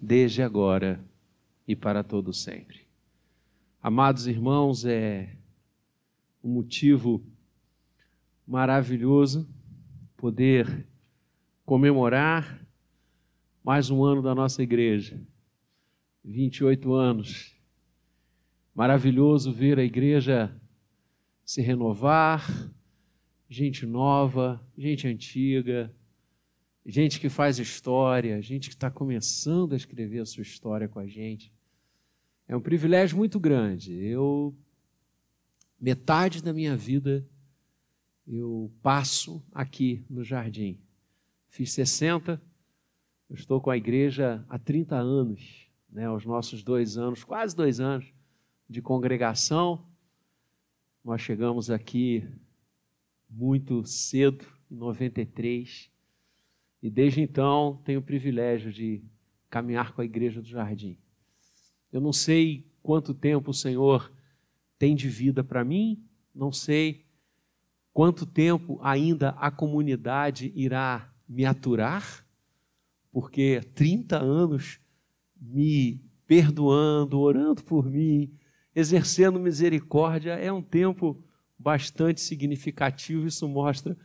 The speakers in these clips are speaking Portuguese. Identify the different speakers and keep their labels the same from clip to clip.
Speaker 1: desde agora e para todo sempre. Amados irmãos, é um motivo maravilhoso poder comemorar mais um ano da nossa igreja. 28 anos. Maravilhoso ver a igreja se renovar, gente nova, gente antiga, gente que faz história, gente que está começando a escrever a sua história com a gente. É um privilégio muito grande. Eu, metade da minha vida, eu passo aqui no jardim. Fiz 60, eu estou com a igreja há 30 anos, né, os nossos dois anos, quase dois anos de congregação. Nós chegamos aqui muito cedo, em 93, e desde então tenho o privilégio de caminhar com a Igreja do Jardim. Eu não sei quanto tempo o Senhor tem de vida para mim, não sei quanto tempo ainda a comunidade irá me aturar, porque 30 anos me perdoando, orando por mim, exercendo misericórdia, é um tempo bastante significativo. Isso mostra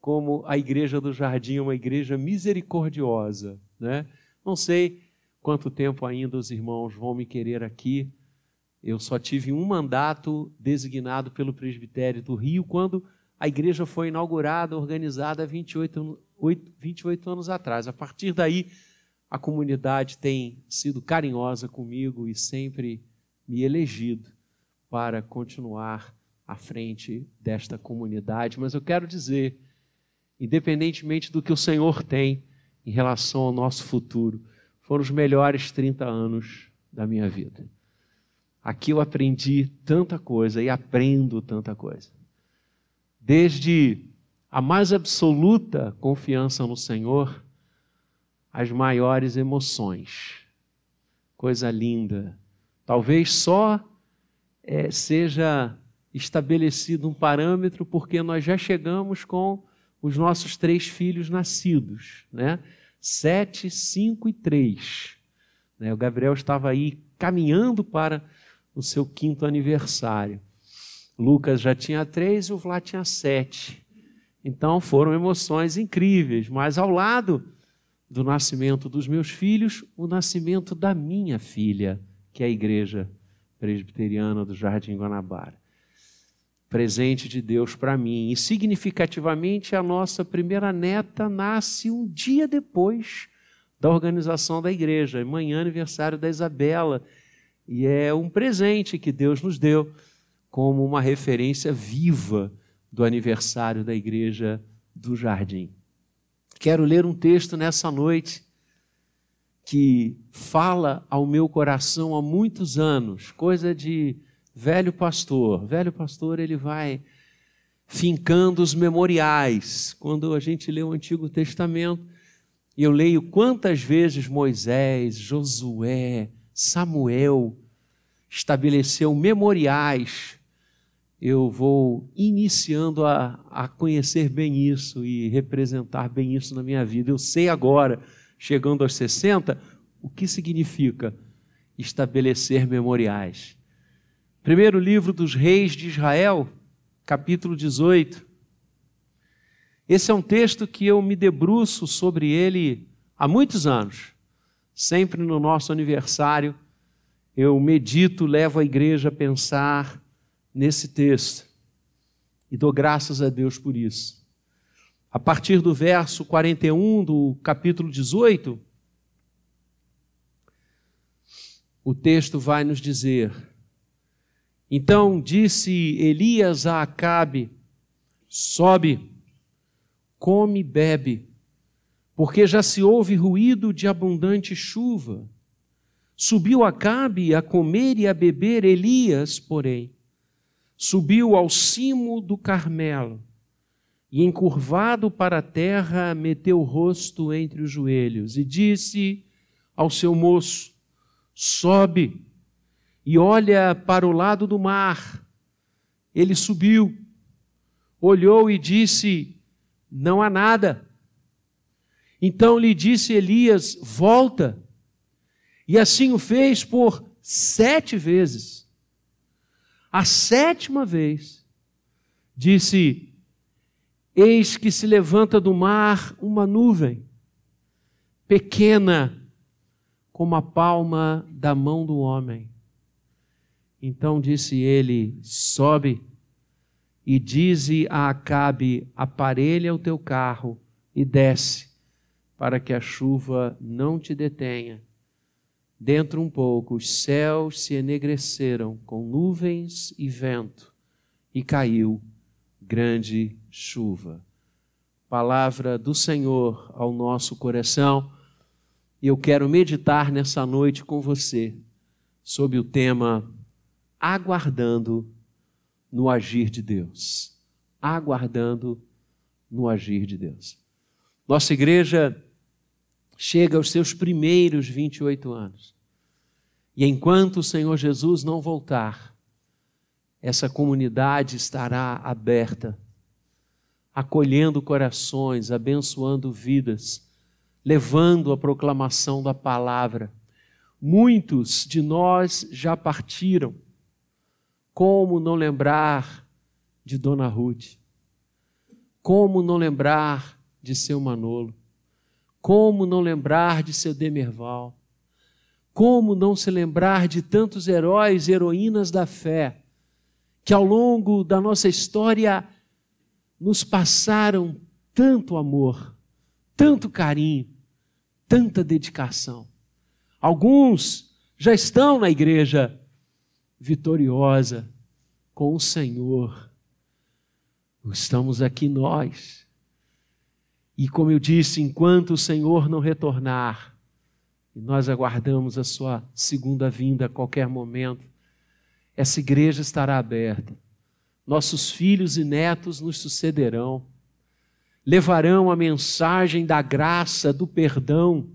Speaker 1: como a igreja do jardim é uma igreja misericordiosa, né? Não sei quanto tempo ainda os irmãos vão me querer aqui. Eu só tive um mandato designado pelo presbitério do Rio quando a igreja foi inaugurada, organizada há 28, 28 anos atrás. A partir daí, a comunidade tem sido carinhosa comigo e sempre me elegido para continuar à frente desta comunidade. Mas eu quero dizer independentemente do que o Senhor tem em relação ao nosso futuro, foram os melhores 30 anos da minha vida. Aqui eu aprendi tanta coisa e aprendo tanta coisa. Desde a mais absoluta confiança no Senhor, as maiores emoções. Coisa linda. Talvez só é, seja estabelecido um parâmetro porque nós já chegamos com os nossos três filhos nascidos, né? Sete, cinco e três. Né? O Gabriel estava aí caminhando para o seu quinto aniversário. Lucas já tinha três e o Vlad tinha sete. Então foram emoções incríveis, mas ao lado do nascimento dos meus filhos, o nascimento da minha filha, que é a igreja presbiteriana do Jardim Guanabara presente de Deus para mim. E significativamente, a nossa primeira neta nasce um dia depois da organização da igreja, manhã aniversário da Isabela. E é um presente que Deus nos deu como uma referência viva do aniversário da igreja do Jardim. Quero ler um texto nessa noite que fala ao meu coração há muitos anos, coisa de velho pastor. Velho pastor, ele vai fincando os memoriais. Quando a gente lê o Antigo Testamento, e eu leio quantas vezes Moisés, Josué, Samuel estabeleceu memoriais, eu vou iniciando a, a conhecer bem isso e representar bem isso na minha vida. Eu sei agora, chegando aos 60, o que significa estabelecer memoriais. Primeiro livro dos reis de Israel, capítulo 18. Esse é um texto que eu me debruço sobre ele há muitos anos. Sempre no nosso aniversário, eu medito, levo a igreja a pensar nesse texto. E dou graças a Deus por isso. A partir do verso 41 do capítulo 18, o texto vai nos dizer: então disse Elias a Acabe: Sobe, come e bebe, porque já se ouve ruído de abundante chuva. Subiu Acabe a comer e a beber, Elias, porém, subiu ao cimo do Carmelo e, encurvado para a terra, meteu o rosto entre os joelhos e disse ao seu moço: Sobe e olha para o lado do mar. Ele subiu, olhou e disse: Não há nada. Então lhe disse Elias: Volta E assim o fez por sete vezes. A sétima vez, disse: Eis que se levanta do mar uma nuvem, pequena como a palma da mão do homem. Então disse ele: Sobe e dize a Acabe: Aparelha o teu carro e desce, para que a chuva não te detenha. Dentro um pouco, os céus se enegreceram com nuvens e vento, e caiu grande chuva. Palavra do Senhor ao nosso coração, e eu quero meditar nessa noite com você sobre o tema Aguardando no agir de Deus. Aguardando no agir de Deus. Nossa igreja chega aos seus primeiros 28 anos. E enquanto o Senhor Jesus não voltar, essa comunidade estará aberta, acolhendo corações, abençoando vidas, levando a proclamação da palavra. Muitos de nós já partiram. Como não lembrar de Dona Ruth? Como não lembrar de seu Manolo? Como não lembrar de seu Demerval? Como não se lembrar de tantos heróis e heroínas da fé que ao longo da nossa história nos passaram tanto amor, tanto carinho, tanta dedicação. Alguns já estão na igreja vitoriosa com o Senhor. Estamos aqui nós e como eu disse, enquanto o Senhor não retornar, e nós aguardamos a sua segunda vinda a qualquer momento, essa igreja estará aberta. Nossos filhos e netos nos sucederão, levarão a mensagem da graça, do perdão,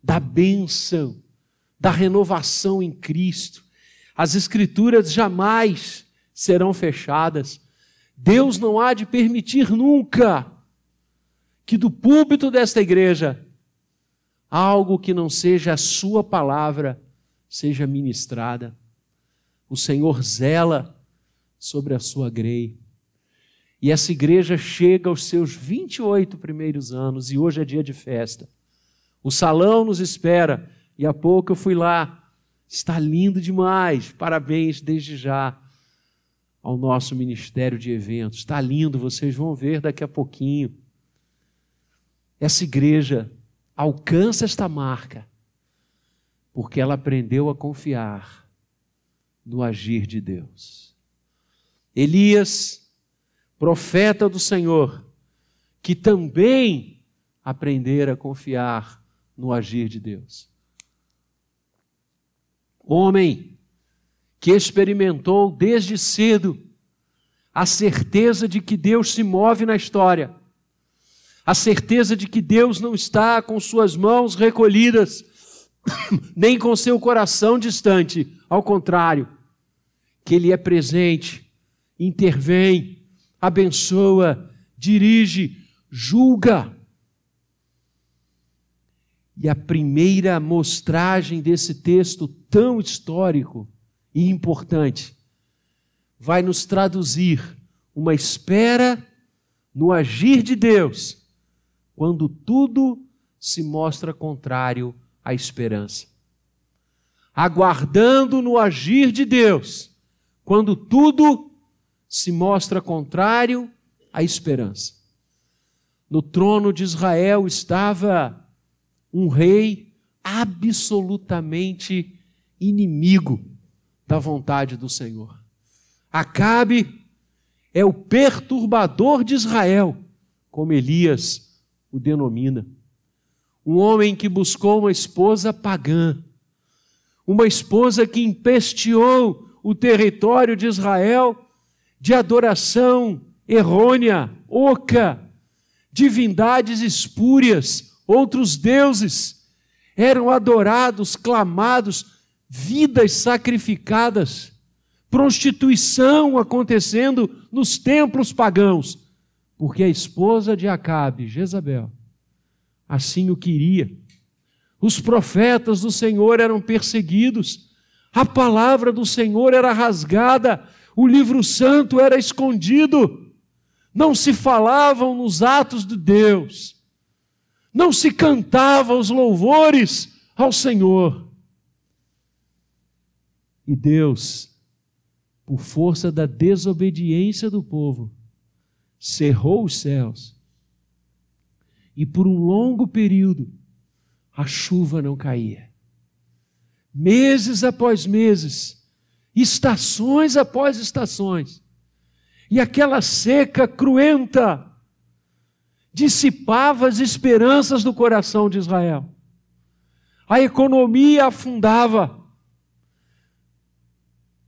Speaker 1: da bênção, da renovação em Cristo. As Escrituras jamais serão fechadas. Deus não há de permitir nunca que do púlpito desta igreja algo que não seja a sua palavra seja ministrada. O Senhor zela sobre a sua grei. E essa igreja chega aos seus 28 primeiros anos e hoje é dia de festa. O salão nos espera e há pouco eu fui lá. Está lindo demais. Parabéns desde já ao nosso ministério de eventos. Está lindo, vocês vão ver daqui a pouquinho essa igreja alcança esta marca porque ela aprendeu a confiar no agir de Deus. Elias, profeta do Senhor, que também aprendera a confiar no agir de Deus. Homem que experimentou desde cedo a certeza de que Deus se move na história a certeza de que Deus não está com suas mãos recolhidas, nem com seu coração distante, ao contrário, que Ele é presente, intervém, abençoa, dirige, julga. E a primeira mostragem desse texto tão histórico e importante vai nos traduzir uma espera no agir de Deus quando tudo se mostra contrário à esperança. Aguardando no agir de Deus, quando tudo se mostra contrário à esperança. No trono de Israel estava um rei absolutamente inimigo da vontade do Senhor. Acabe é o perturbador de Israel, como Elias o denomina. Um homem que buscou uma esposa pagã, uma esposa que empesteou o território de Israel de adoração errônea, oca, divindades espúrias, outros deuses eram adorados, clamados, vidas sacrificadas, prostituição acontecendo nos templos pagãos porque a esposa de Acabe, Jezabel, assim o queria. Os profetas do Senhor eram perseguidos, a palavra do Senhor era rasgada, o livro santo era escondido, não se falavam nos atos de Deus, não se cantava os louvores ao Senhor. E Deus, por força da desobediência do povo, cerrou os céus. E por um longo período, a chuva não caía. Meses após meses, estações após estações. E aquela seca cruenta dissipava as esperanças do coração de Israel. A economia afundava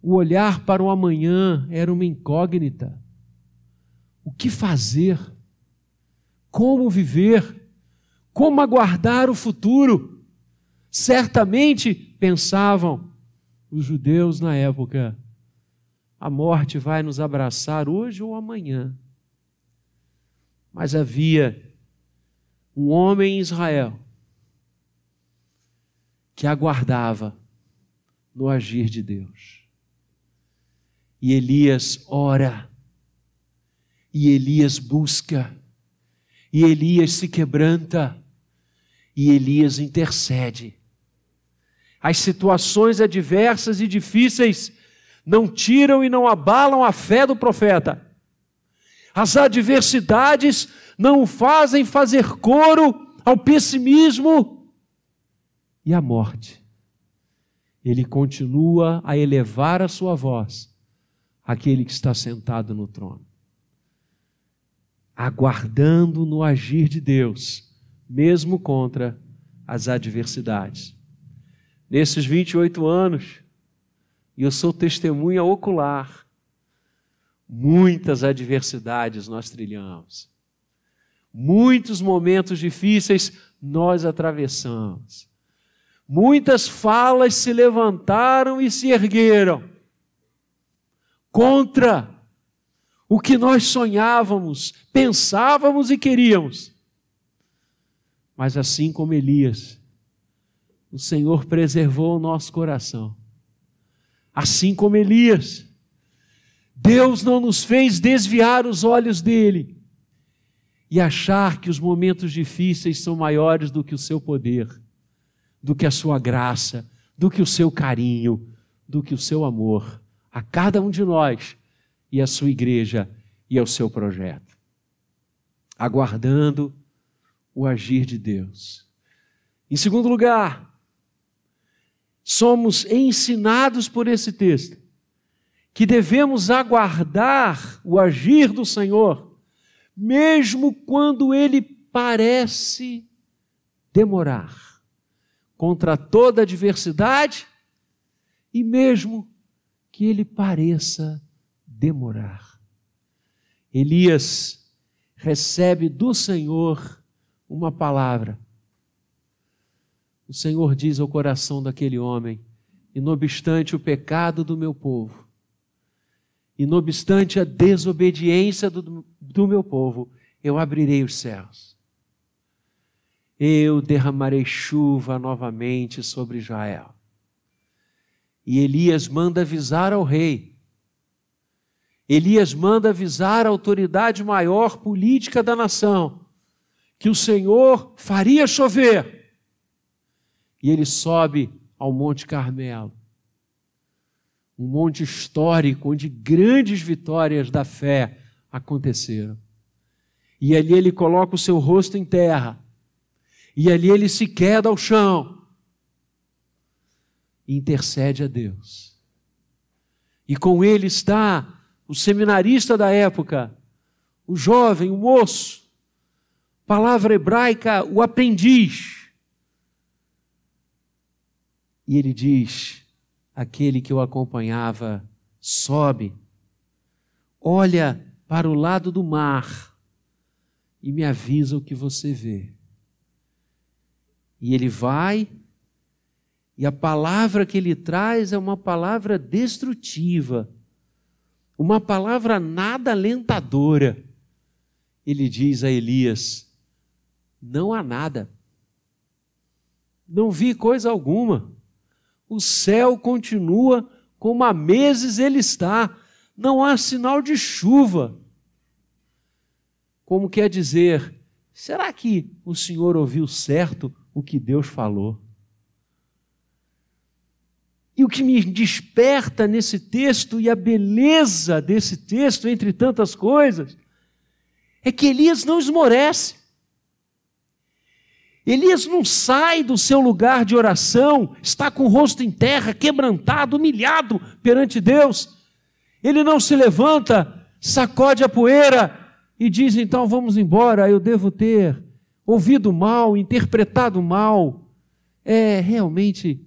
Speaker 1: o olhar para o amanhã era uma incógnita. O que fazer? Como viver? Como aguardar o futuro? Certamente pensavam os judeus na época: a morte vai nos abraçar hoje ou amanhã. Mas havia um homem em Israel que aguardava no agir de Deus. E Elias ora, e Elias busca, e Elias se quebranta, e Elias intercede. As situações adversas e difíceis não tiram e não abalam a fé do profeta. As adversidades não o fazem fazer coro ao pessimismo e à morte. Ele continua a elevar a sua voz aquele que está sentado no trono, aguardando no agir de Deus, mesmo contra as adversidades. Nesses 28 anos, eu sou testemunha ocular, muitas adversidades nós trilhamos, muitos momentos difíceis nós atravessamos, muitas falas se levantaram e se ergueram contra o que nós sonhávamos, pensávamos e queríamos. Mas assim como Elias, o Senhor preservou o nosso coração. Assim como Elias, Deus não nos fez desviar os olhos dele e achar que os momentos difíceis são maiores do que o seu poder, do que a sua graça, do que o seu carinho, do que o seu amor a cada um de nós e à sua igreja e ao seu projeto. Aguardando o agir de Deus. Em segundo lugar, somos ensinados por esse texto que devemos aguardar o agir do Senhor, mesmo quando ele parece demorar, contra toda adversidade e mesmo que ele pareça demorar. Elias recebe do Senhor uma palavra. O Senhor diz ao coração daquele homem: e não obstante o pecado do meu povo, e não obstante a desobediência do, do meu povo, eu abrirei os céus. Eu derramarei chuva novamente sobre Israel. E Elias manda avisar ao rei. Elias manda avisar a autoridade maior política da nação que o Senhor faria chover. E ele sobe ao Monte Carmelo, um monte histórico onde grandes vitórias da fé aconteceram. E ali ele coloca o seu rosto em terra, e ali ele se queda ao chão e intercede a Deus. E com ele está o seminarista da época, o jovem, o moço, palavra hebraica, o aprendiz. E ele diz: aquele que o acompanhava, sobe, olha para o lado do mar e me avisa o que você vê. E ele vai e a palavra que ele traz é uma palavra destrutiva, uma palavra nada alentadora. Ele diz a Elias: não há nada. Não vi coisa alguma. O céu continua como há meses ele está. Não há sinal de chuva. Como quer dizer, será que o Senhor ouviu certo o que Deus falou? E o que me desperta nesse texto e a beleza desse texto, entre tantas coisas, é que Elias não esmorece. Elias não sai do seu lugar de oração, está com o rosto em terra, quebrantado, humilhado perante Deus. Ele não se levanta, sacode a poeira e diz: então vamos embora, eu devo ter ouvido mal, interpretado mal. É, realmente,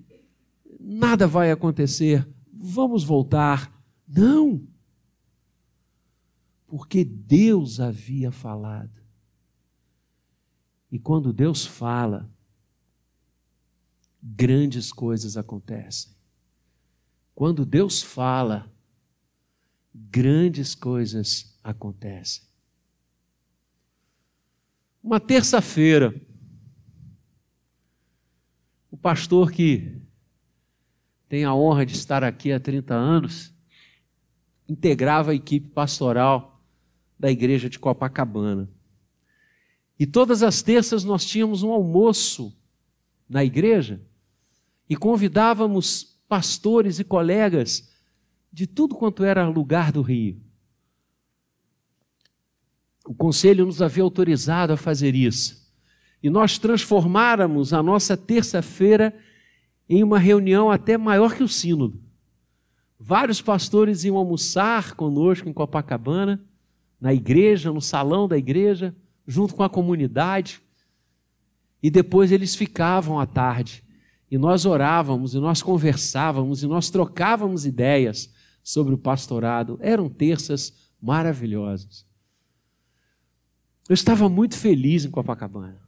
Speaker 1: nada vai acontecer, vamos voltar. Não! Porque Deus havia falado. E quando Deus fala, grandes coisas acontecem. Quando Deus fala, grandes coisas acontecem. Uma terça-feira, o pastor que tem a honra de estar aqui há 30 anos, integrava a equipe pastoral da igreja de Copacabana. E todas as terças nós tínhamos um almoço na igreja e convidávamos pastores e colegas de tudo quanto era lugar do Rio. O conselho nos havia autorizado a fazer isso. E nós transformáramos a nossa terça-feira em uma reunião até maior que o sínodo. Vários pastores iam almoçar conosco em Copacabana, na igreja, no salão da igreja junto com a comunidade. E depois eles ficavam à tarde. E nós orávamos, e nós conversávamos, e nós trocávamos ideias sobre o pastorado. Eram terças maravilhosas. Eu estava muito feliz em Copacabana.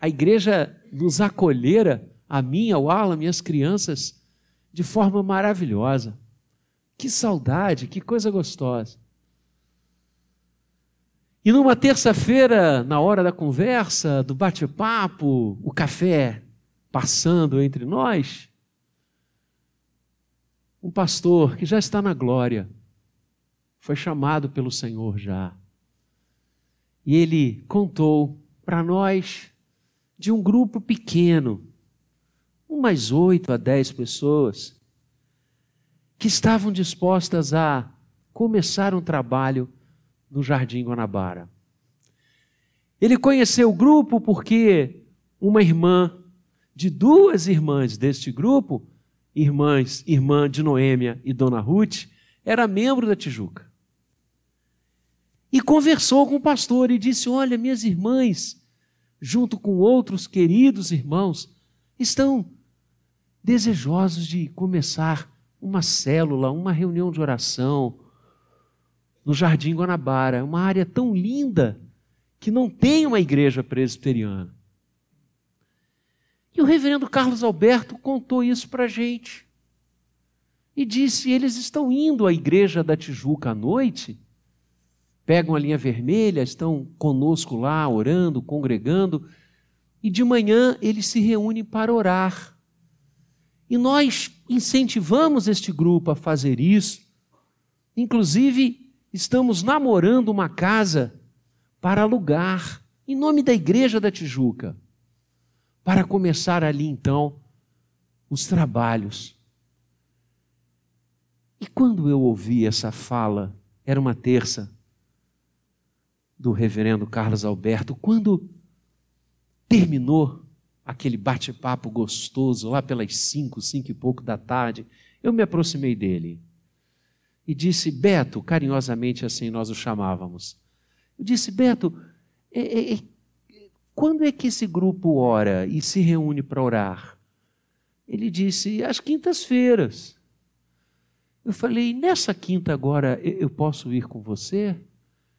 Speaker 1: A igreja nos acolhera, a mim, ao Alan, minhas crianças, de forma maravilhosa. Que saudade, que coisa gostosa. E numa terça-feira, na hora da conversa, do bate-papo, o café passando entre nós, um pastor que já está na glória, foi chamado pelo Senhor já. E ele contou para nós de um grupo pequeno, umas oito a dez pessoas, que estavam dispostas a começar um trabalho no Jardim Guanabara. Ele conheceu o grupo porque uma irmã de duas irmãs deste grupo, irmãs, irmã de Noêmia e Dona Ruth, era membro da Tijuca. E conversou com o pastor e disse: Olha, minhas irmãs, junto com outros queridos irmãos, estão desejosos de começar uma célula, uma reunião de oração, no Jardim Guanabara, uma área tão linda que não tem uma igreja presbiteriana. E o reverendo Carlos Alberto contou isso para a gente. E disse: eles estão indo à igreja da Tijuca à noite, pegam a linha vermelha, estão conosco lá, orando, congregando, e de manhã eles se reúnem para orar. E nós incentivamos este grupo a fazer isso, inclusive estamos namorando uma casa para alugar, em nome da Igreja da Tijuca, para começar ali então os trabalhos. E quando eu ouvi essa fala, era uma terça do reverendo Carlos Alberto, quando terminou aquele bate-papo gostoso, lá pelas cinco, cinco e pouco da tarde, eu me aproximei dele e disse: Beto, carinhosamente assim nós o chamávamos. Eu disse: Beto, é, é, é, quando é que esse grupo ora e se reúne para orar? Ele disse: às quintas-feiras. Eu falei: nessa quinta agora eu posso ir com você?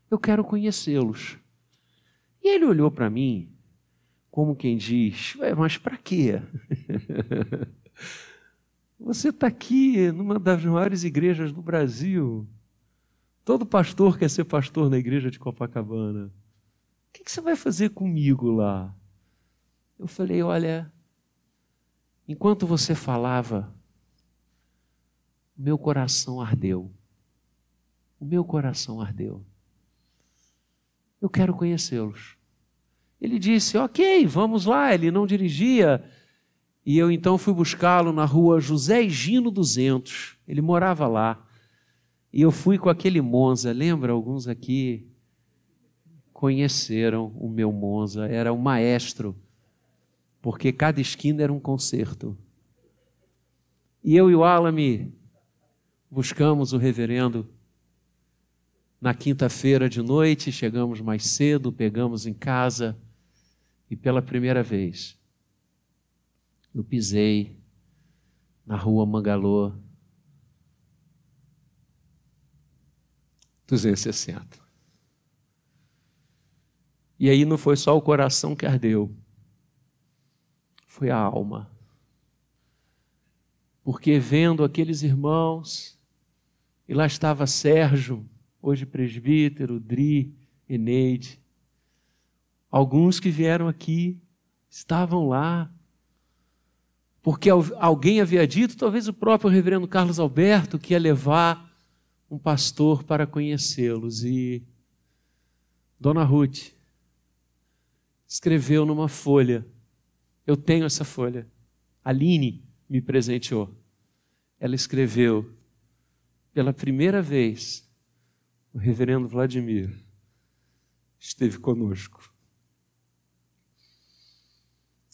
Speaker 1: Eu quero conhecê-los. E ele olhou para mim, como quem diz: mas para quê? Você está aqui numa das maiores igrejas do Brasil. Todo pastor quer ser pastor na igreja de Copacabana. O que, você vai fazer comigo lá? Eu falei: olha, enquanto você falava, meu coração ardeu. O meu coração ardeu. Eu quero conhecê-los. Ele disse: Ok, vamos lá. Ele não dirigia. E eu então fui buscá-lo na rua José Gino 200. Ele morava lá. E eu fui com aquele Monza. Lembra? Alguns aqui conheceram o meu Monza. Era o maestro, porque cada esquina era um concerto. E eu e o Alame buscamos o reverendo na quinta-feira de noite, chegamos mais cedo, pegamos em casa e pela primeira vez eu pisei na rua Mangalô 260. E aí não foi só o coração que ardeu, foi a alma. Porque vendo aqueles irmãos, e lá estava Sérgio, hoje presbítero, Dri, Eneide. Alguns que vieram aqui estavam lá, porque alguém havia dito, talvez o próprio reverendo Carlos Alberto, que ia levar um pastor para conhecê-los. E Dona Ruth escreveu numa folha, eu tenho essa folha, Aline me presenteou. Ela escreveu, pela primeira vez, o reverendo Vladimir esteve conosco.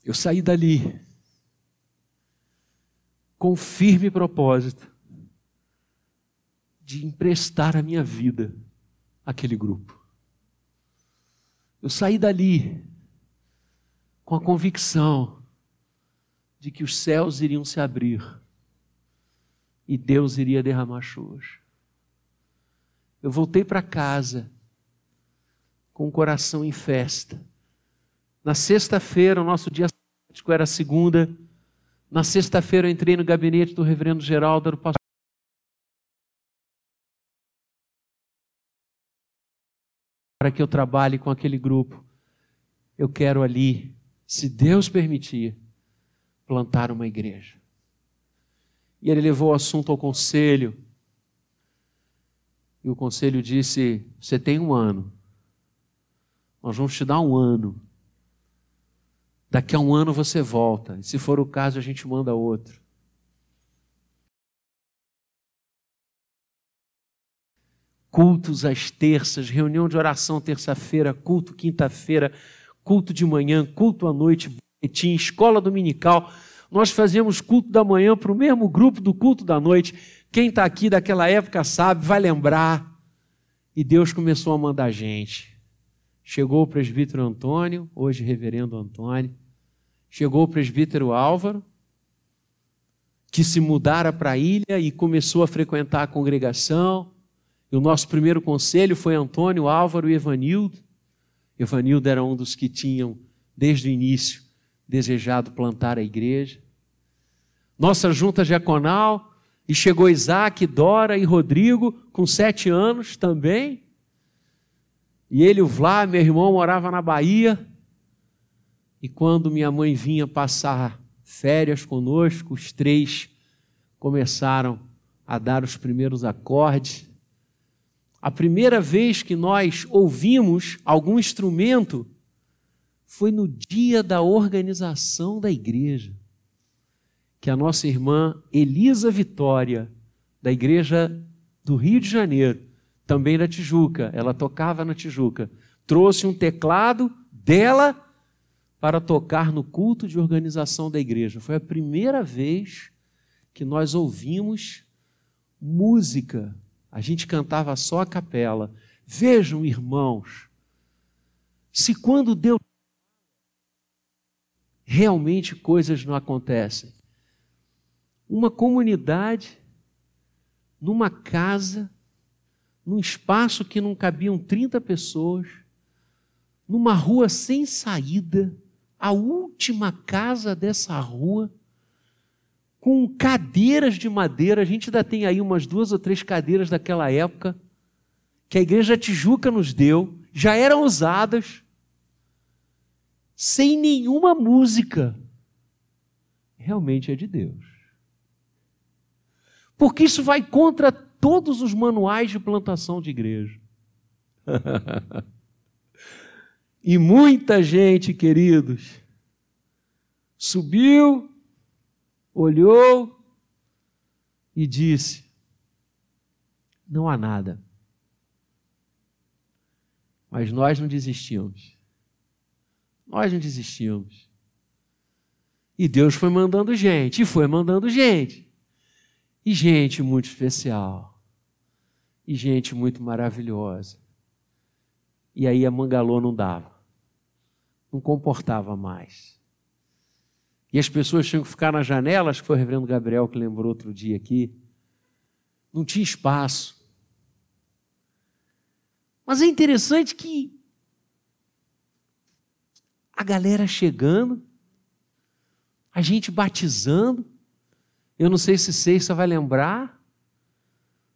Speaker 1: Eu saí dali com firme propósito de emprestar a minha vida àquele grupo. Eu saí dali com a convicção de que os céus iriam se abrir e Deus iria derramar chuvas. Eu voltei para casa com o coração em festa. Na sexta-feira, o nosso dia sábado era segunda. Na sexta-feira eu entrei no gabinete do reverendo Geraldo, do pastor para que eu trabalhe com aquele grupo. Eu quero ali, se Deus permitir, plantar uma igreja. E ele levou o assunto ao conselho. E o conselho disse: Você tem um ano. Nós vamos te dar um ano. Daqui a um ano você volta. E se for o caso, a gente manda outro. Cultos às terças, reunião de oração terça-feira, culto quinta-feira, culto de manhã, culto à noite, boletim, escola dominical. Nós fazíamos culto da manhã para o mesmo grupo do culto da noite. Quem está aqui daquela época sabe, vai lembrar. E Deus começou a mandar gente. Chegou o presbítero Antônio, hoje reverendo Antônio. Chegou o presbítero Álvaro, que se mudara para a ilha e começou a frequentar a congregação. E o nosso primeiro conselho foi Antônio, Álvaro e Evanildo. Evanildo era um dos que tinham, desde o início, desejado plantar a igreja. Nossa junta diaconal e chegou Isaac, Dora e Rodrigo, com sete anos também. E ele, o Vlá, meu irmão, morava na Bahia. E quando minha mãe vinha passar férias conosco, os três começaram a dar os primeiros acordes. A primeira vez que nós ouvimos algum instrumento foi no dia da organização da igreja que a nossa irmã Elisa Vitória, da igreja do Rio de Janeiro, também da Tijuca, ela tocava na Tijuca, trouxe um teclado dela para tocar no culto de organização da igreja. Foi a primeira vez que nós ouvimos música. A gente cantava só a capela. Vejam, irmãos, se quando Deus realmente coisas não acontecem uma comunidade, numa casa, num espaço que não cabiam 30 pessoas, numa rua sem saída, a última casa dessa rua, com cadeiras de madeira, a gente ainda tem aí umas duas ou três cadeiras daquela época, que a igreja Tijuca nos deu, já eram usadas, sem nenhuma música realmente é de Deus. Porque isso vai contra todos os manuais de plantação de igreja. e muita gente, queridos, subiu, olhou e disse: Não há nada. Mas nós não desistimos. Nós não desistimos. E Deus foi mandando gente, e foi mandando gente. E gente muito especial. E gente muito maravilhosa. E aí a Mangalô não dava. Não comportava mais. E as pessoas tinham que ficar nas janelas, que foi o reverendo Gabriel que lembrou outro dia aqui. Não tinha espaço. Mas é interessante que a galera chegando, a gente batizando. Eu não sei se Ceiça vai lembrar,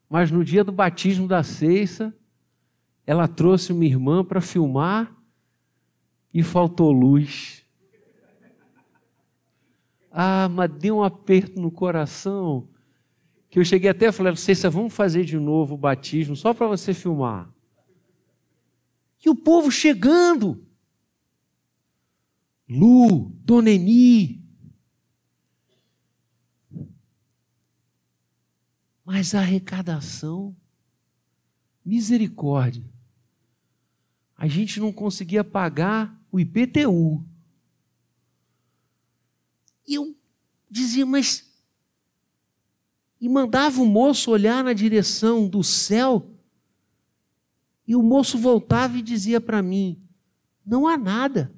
Speaker 1: mas no dia do batismo da Ceiça, ela trouxe uma irmã para filmar e faltou luz. Ah, mas deu um aperto no coração que eu cheguei até a falar, Ceiça, vamos fazer de novo o batismo só para você filmar. E o povo chegando. Lu, Dona Eni. Mas a arrecadação, misericórdia. A gente não conseguia pagar o IPTU. E eu dizia, mas. E mandava o moço olhar na direção do céu. E o moço voltava e dizia para mim: não há nada.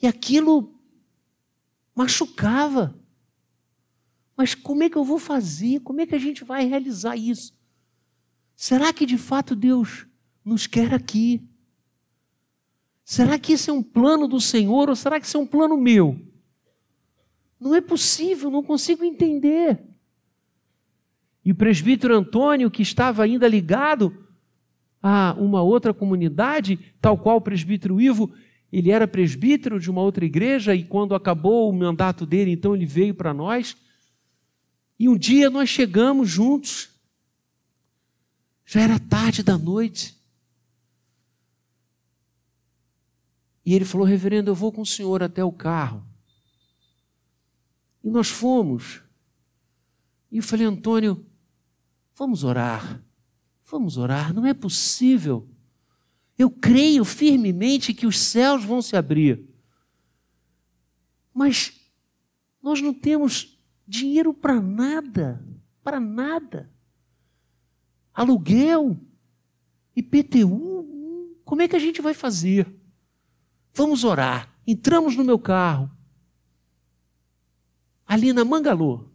Speaker 1: E aquilo machucava. Mas como é que eu vou fazer? Como é que a gente vai realizar isso? Será que de fato Deus nos quer aqui? Será que esse é um plano do Senhor ou será que isso é um plano meu? Não é possível, não consigo entender. E o presbítero Antônio, que estava ainda ligado a uma outra comunidade, tal qual o presbítero Ivo, ele era presbítero de uma outra igreja e quando acabou o mandato dele, então ele veio para nós. E um dia nós chegamos juntos. Já era tarde da noite. E ele falou: Reverendo, eu vou com o senhor até o carro. E nós fomos. E eu falei: Antônio, vamos orar. Vamos orar. Não é possível eu creio firmemente que os céus vão se abrir. Mas nós não temos dinheiro para nada, para nada. Aluguel, IPTU, como é que a gente vai fazer? Vamos orar. Entramos no meu carro, ali na Mangalô,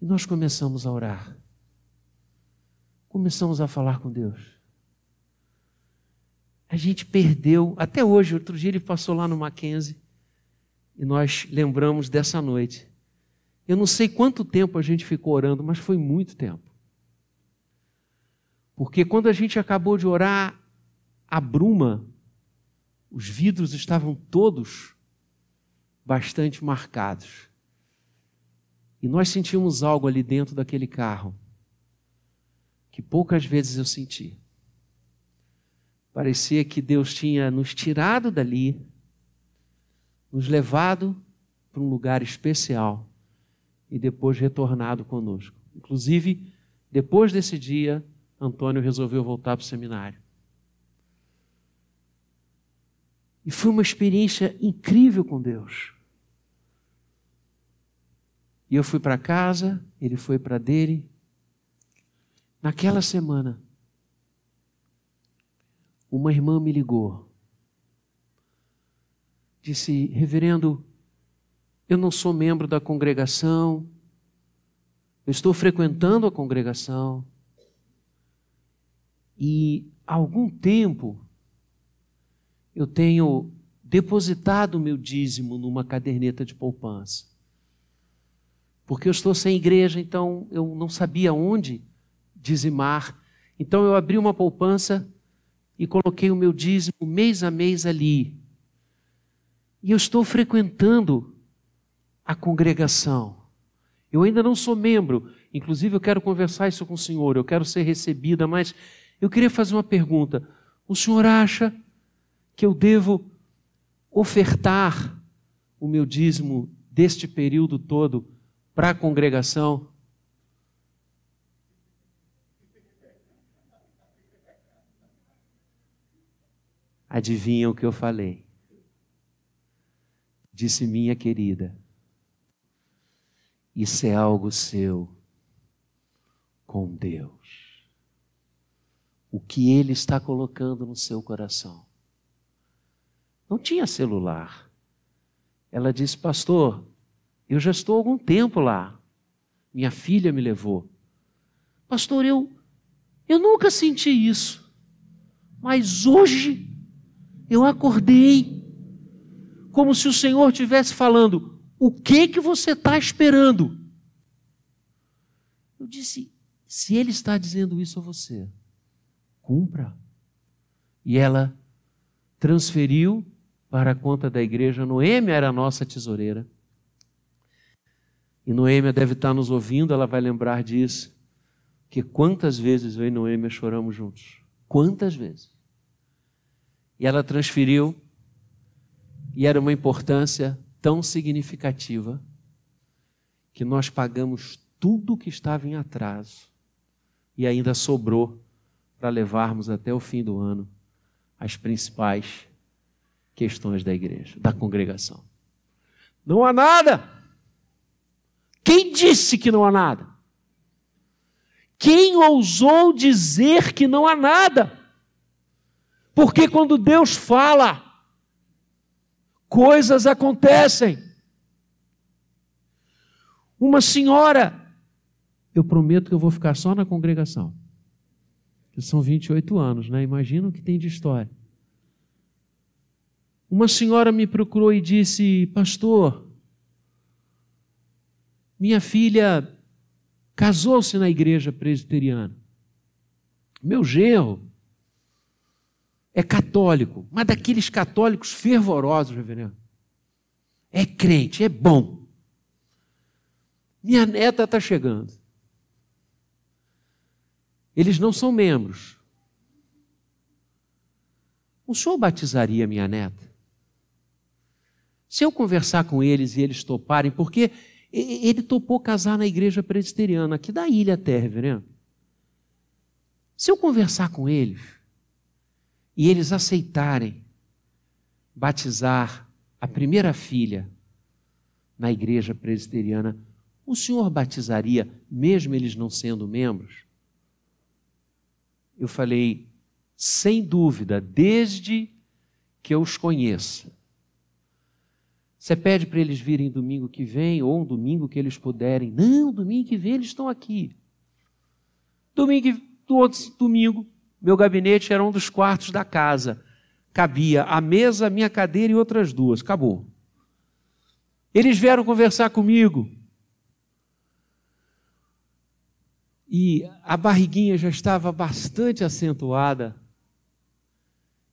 Speaker 1: e nós começamos a orar. Começamos a falar com Deus a gente perdeu, até hoje, outro dia ele passou lá no Mackenzie e nós lembramos dessa noite. Eu não sei quanto tempo a gente ficou orando, mas foi muito tempo. Porque quando a gente acabou de orar, a bruma, os vidros estavam todos bastante marcados. E nós sentimos algo ali dentro daquele carro que poucas vezes eu senti. Parecia que Deus tinha nos tirado dali, nos levado para um lugar especial e depois retornado conosco. Inclusive, depois desse dia, Antônio resolveu voltar para o seminário. E foi uma experiência incrível com Deus. E eu fui para casa, ele foi para dele. Naquela semana, uma irmã me ligou. Disse: Reverendo, eu não sou membro da congregação, eu estou frequentando a congregação, e há algum tempo eu tenho depositado o meu dízimo numa caderneta de poupança. Porque eu estou sem igreja, então eu não sabia onde dizimar. Então eu abri uma poupança e coloquei o meu dízimo mês a mês ali. E eu estou frequentando a congregação. Eu ainda não sou membro, inclusive eu quero conversar isso com o senhor, eu quero ser recebida, mas eu queria fazer uma pergunta. O senhor acha que eu devo ofertar o meu dízimo deste período todo para a congregação? Adivinha o que eu falei? Disse minha querida, isso é algo seu com Deus. O que Ele está colocando no seu coração. Não tinha celular. Ela disse, pastor, eu já estou há algum tempo lá. Minha filha me levou. Pastor, eu, eu nunca senti isso. Mas hoje eu acordei como se o Senhor estivesse falando: o que que você está esperando? Eu disse: se Ele está dizendo isso a você, cumpra. E ela transferiu para a conta da igreja. Noêmia era a nossa tesoureira. E Noêmia deve estar nos ouvindo, ela vai lembrar disso. Que quantas vezes eu e Noêmia choramos juntos? Quantas vezes? E ela transferiu, e era uma importância tão significativa, que nós pagamos tudo que estava em atraso, e ainda sobrou para levarmos até o fim do ano as principais questões da igreja, da congregação. Não há nada. Quem disse que não há nada? Quem ousou dizer que não há nada? Porque quando Deus fala, coisas acontecem. Uma senhora, eu prometo que eu vou ficar só na congregação. São 28 anos, né? Imagina o que tem de história. Uma senhora me procurou e disse: Pastor, minha filha casou-se na igreja presbiteriana. Meu genro é católico, mas daqueles católicos fervorosos, reverendo. É crente, é bom. Minha neta está chegando. Eles não são membros. O senhor batizaria minha neta? Se eu conversar com eles e eles toparem, porque ele topou casar na igreja presbiteriana, aqui da ilha até, reverendo. Se eu conversar com eles, e eles aceitarem batizar a primeira filha na igreja presbiteriana, o senhor batizaria, mesmo eles não sendo membros? Eu falei, sem dúvida, desde que eu os conheça. Você pede para eles virem domingo que vem, ou um domingo que eles puderem. Não, domingo que vem eles estão aqui. Domingo, do outro domingo, meu gabinete era um dos quartos da casa. Cabia a mesa, minha cadeira e outras duas. Acabou. Eles vieram conversar comigo. E a barriguinha já estava bastante acentuada.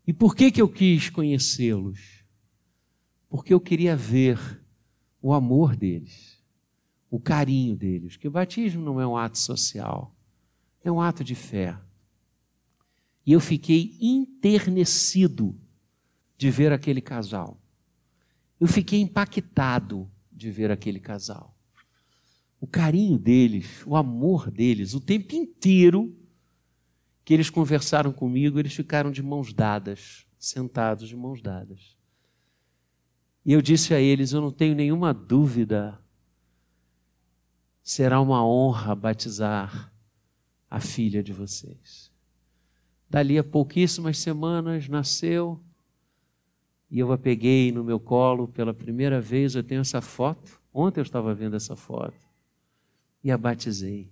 Speaker 1: E por que, que eu quis conhecê-los? Porque eu queria ver o amor deles, o carinho deles. Que o batismo não é um ato social, é um ato de fé. E eu fiquei enternecido de ver aquele casal. Eu fiquei impactado de ver aquele casal. O carinho deles, o amor deles, o tempo inteiro que eles conversaram comigo, eles ficaram de mãos dadas, sentados de mãos dadas. E eu disse a eles: Eu não tenho nenhuma dúvida, será uma honra batizar a filha de vocês. Dali a pouquíssimas semanas nasceu e eu a peguei no meu colo pela primeira vez. Eu tenho essa foto. Ontem eu estava vendo essa foto e a batizei.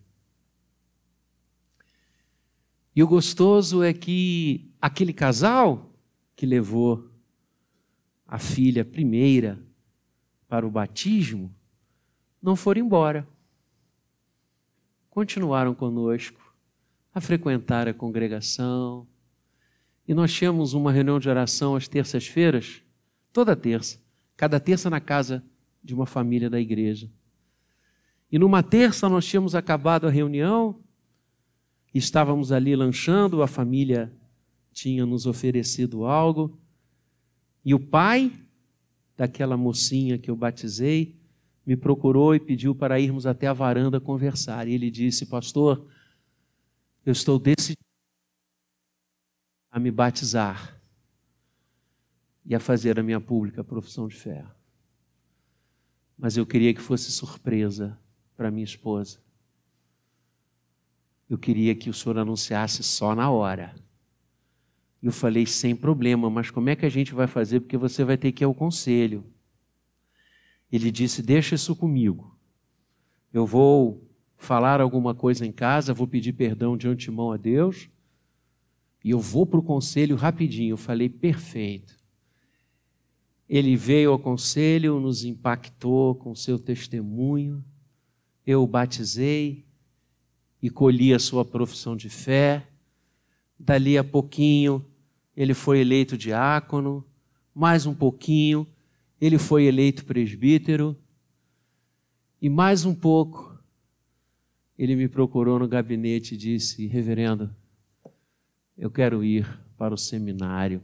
Speaker 1: E o gostoso é que aquele casal que levou a filha primeira para o batismo não foram embora. Continuaram conosco a frequentar a congregação. E nós tínhamos uma reunião de oração às terças-feiras, toda terça, cada terça na casa de uma família da igreja. E numa terça nós tínhamos acabado a reunião, estávamos ali lanchando, a família tinha nos oferecido algo, e o pai daquela mocinha que eu batizei me procurou e pediu para irmos até a varanda conversar. E ele disse: Pastor, eu estou decidido a me batizar e a fazer a minha pública profissão de fé. Mas eu queria que fosse surpresa para minha esposa. Eu queria que o senhor anunciasse só na hora. Eu falei, sem problema, mas como é que a gente vai fazer? Porque você vai ter que ir ao conselho. Ele disse: Deixa isso comigo. Eu vou falar alguma coisa em casa, vou pedir perdão de antemão a Deus e eu vou para o conselho rapidinho. Eu falei: Perfeito. Ele veio ao conselho, nos impactou com seu testemunho. Eu o batizei e colhi a sua profissão de fé. Dali a pouquinho, ele foi eleito diácono. Mais um pouquinho, ele foi eleito presbítero. E mais um pouco, ele me procurou no gabinete e disse: Reverendo, eu quero ir para o seminário.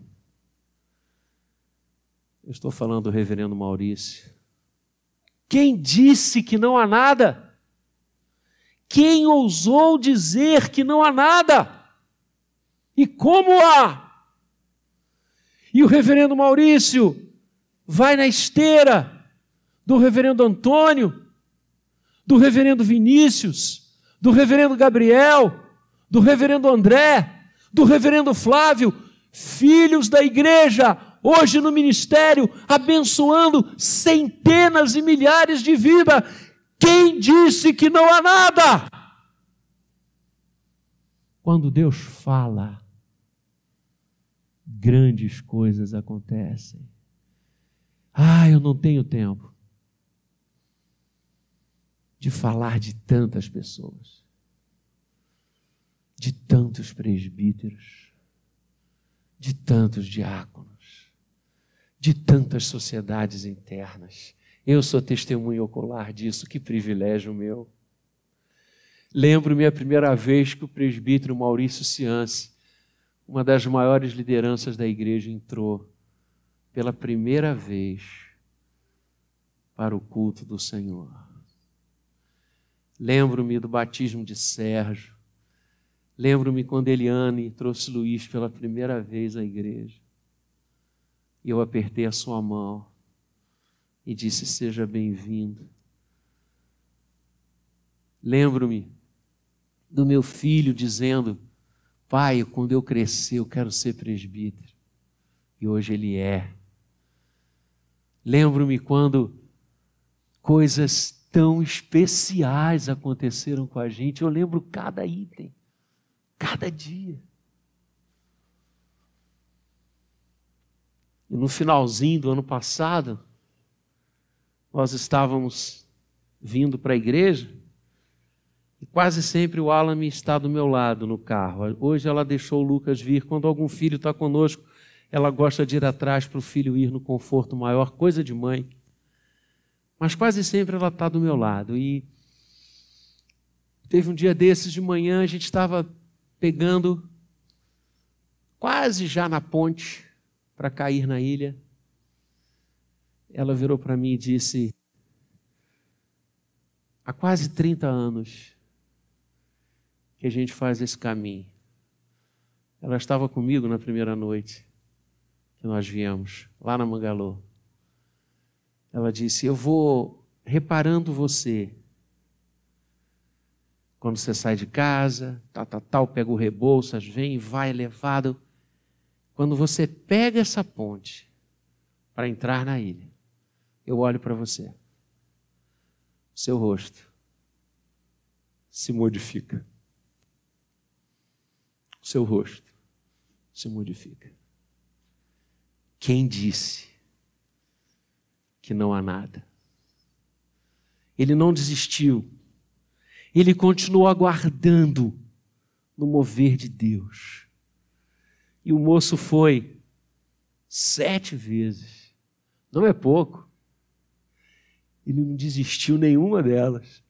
Speaker 1: Eu estou falando do reverendo Maurício. Quem disse que não há nada? Quem ousou dizer que não há nada? E como há? E o reverendo Maurício vai na esteira do reverendo Antônio, do reverendo Vinícius, do reverendo Gabriel, do reverendo André, do reverendo Flávio, filhos da igreja, hoje no ministério, abençoando centenas e milhares de vidas. Quem disse que não há nada? Quando Deus fala, grandes coisas acontecem. Ah, eu não tenho tempo de falar de tantas pessoas, de tantos presbíteros, de tantos diáconos, de tantas sociedades internas. Eu sou testemunho ocular disso, que privilégio meu. Lembro-me a primeira vez que o presbítero Maurício Ciance, uma das maiores lideranças da igreja, entrou pela primeira vez para o culto do Senhor. Lembro-me do batismo de Sérgio. Lembro-me quando Eliane trouxe Luiz pela primeira vez à igreja. E eu apertei a sua mão e disse: Seja bem-vindo. Lembro-me do meu filho dizendo: Pai, quando eu crescer, eu quero ser presbítero. E hoje ele é. Lembro-me quando coisas tão especiais aconteceram com a gente. Eu lembro cada item, cada dia. E no finalzinho do ano passado, nós estávamos vindo para a igreja e quase sempre o Alan está do meu lado no carro. Hoje ela deixou o Lucas vir. Quando algum filho está conosco, ela gosta de ir atrás para o filho ir no conforto maior, coisa de mãe. Mas quase sempre ela está do meu lado. E teve um dia desses de manhã, a gente estava pegando quase já na ponte para cair na ilha. Ela virou para mim e disse: Há quase 30 anos que a gente faz esse caminho. Ela estava comigo na primeira noite que nós viemos, lá na Mangalô. Ela disse: Eu vou reparando você. Quando você sai de casa, tal, tal, tal, pega o Rebouças, vem e vai levado. Quando você pega essa ponte para entrar na ilha, eu olho para você. Seu rosto se modifica. Seu rosto se modifica. Quem disse que não há nada? Ele não desistiu. Ele continuou aguardando no mover de Deus. E o moço foi sete vezes Não é pouco. Ele não desistiu nenhuma delas.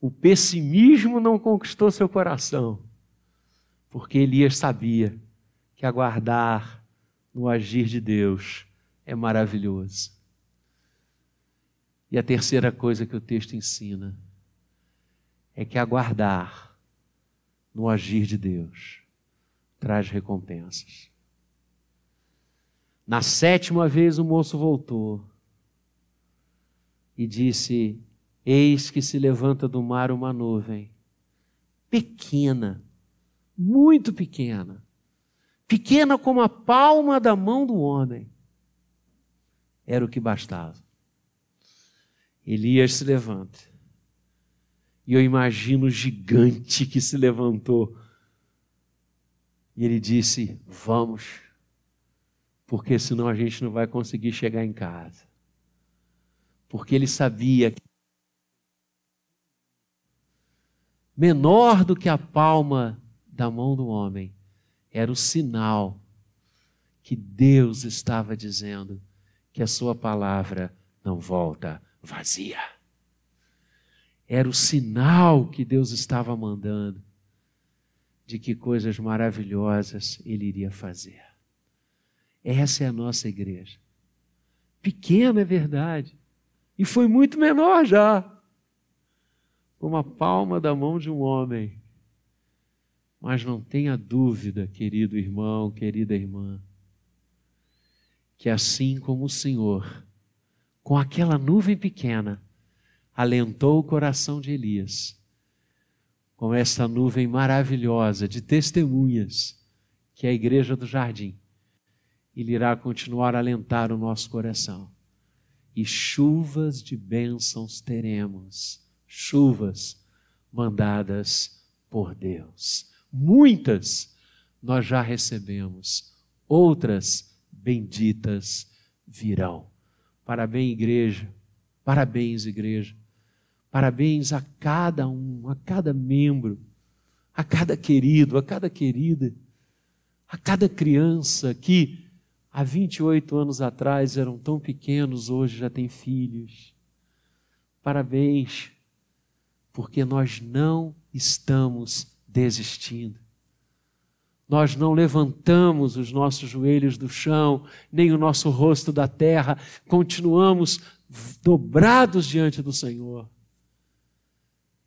Speaker 1: O pessimismo não conquistou seu coração, porque Elias sabia que aguardar no agir de Deus é maravilhoso. E a terceira coisa que o texto ensina é que aguardar no agir de Deus traz recompensas. Na sétima vez o moço voltou e disse: Eis que se levanta do mar uma nuvem, pequena, muito pequena, pequena como a palma da mão do homem. Era o que bastava. Elias se levanta. E eu imagino o gigante que se levantou. E ele disse: Vamos, porque senão a gente não vai conseguir chegar em casa. Porque ele sabia que menor do que a palma da mão do homem era o sinal que Deus estava dizendo que a sua palavra não volta vazia. Era o sinal que Deus estava mandando de que coisas maravilhosas Ele iria fazer. Essa é a nossa igreja. Pequena é verdade, e foi muito menor já. Como a palma da mão de um homem. Mas não tenha dúvida, querido irmão, querida irmã, que assim como o Senhor com aquela nuvem pequena, alentou o coração de Elias, com essa nuvem maravilhosa de testemunhas, que é a igreja do jardim. Ele irá continuar a alentar o nosso coração. E chuvas de bênçãos teremos, chuvas mandadas por Deus. Muitas nós já recebemos, outras benditas virão. Parabéns, igreja. Parabéns, igreja. Parabéns a cada um, a cada membro, a cada querido, a cada querida, a cada criança que há 28 anos atrás eram tão pequenos, hoje já têm filhos. Parabéns, porque nós não estamos desistindo. Nós não levantamos os nossos joelhos do chão, nem o nosso rosto da terra, continuamos dobrados diante do Senhor.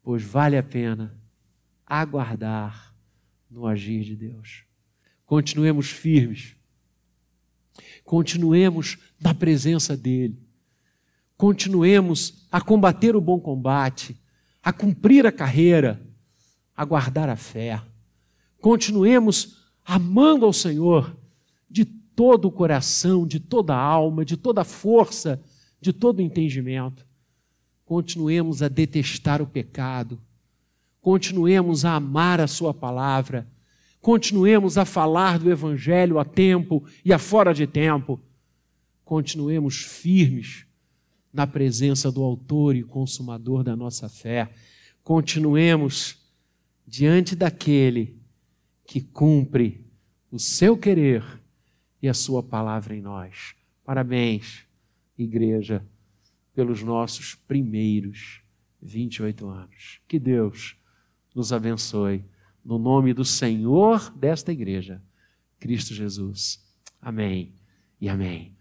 Speaker 1: Pois vale a pena aguardar no agir de Deus. Continuemos firmes, continuemos na presença dEle, continuemos a combater o bom combate, a cumprir a carreira, a guardar a fé Continuemos amando ao Senhor de todo o coração, de toda a alma, de toda a força, de todo o entendimento. Continuemos a detestar o pecado. Continuemos a amar a Sua palavra. Continuemos a falar do Evangelho a tempo e a fora de tempo. Continuemos firmes na presença do Autor e Consumador da nossa fé. Continuemos diante daquele que cumpre o seu querer e a sua palavra em nós. Parabéns, igreja, pelos nossos primeiros 28 anos. Que Deus nos abençoe. No nome do Senhor desta igreja, Cristo Jesus. Amém e amém.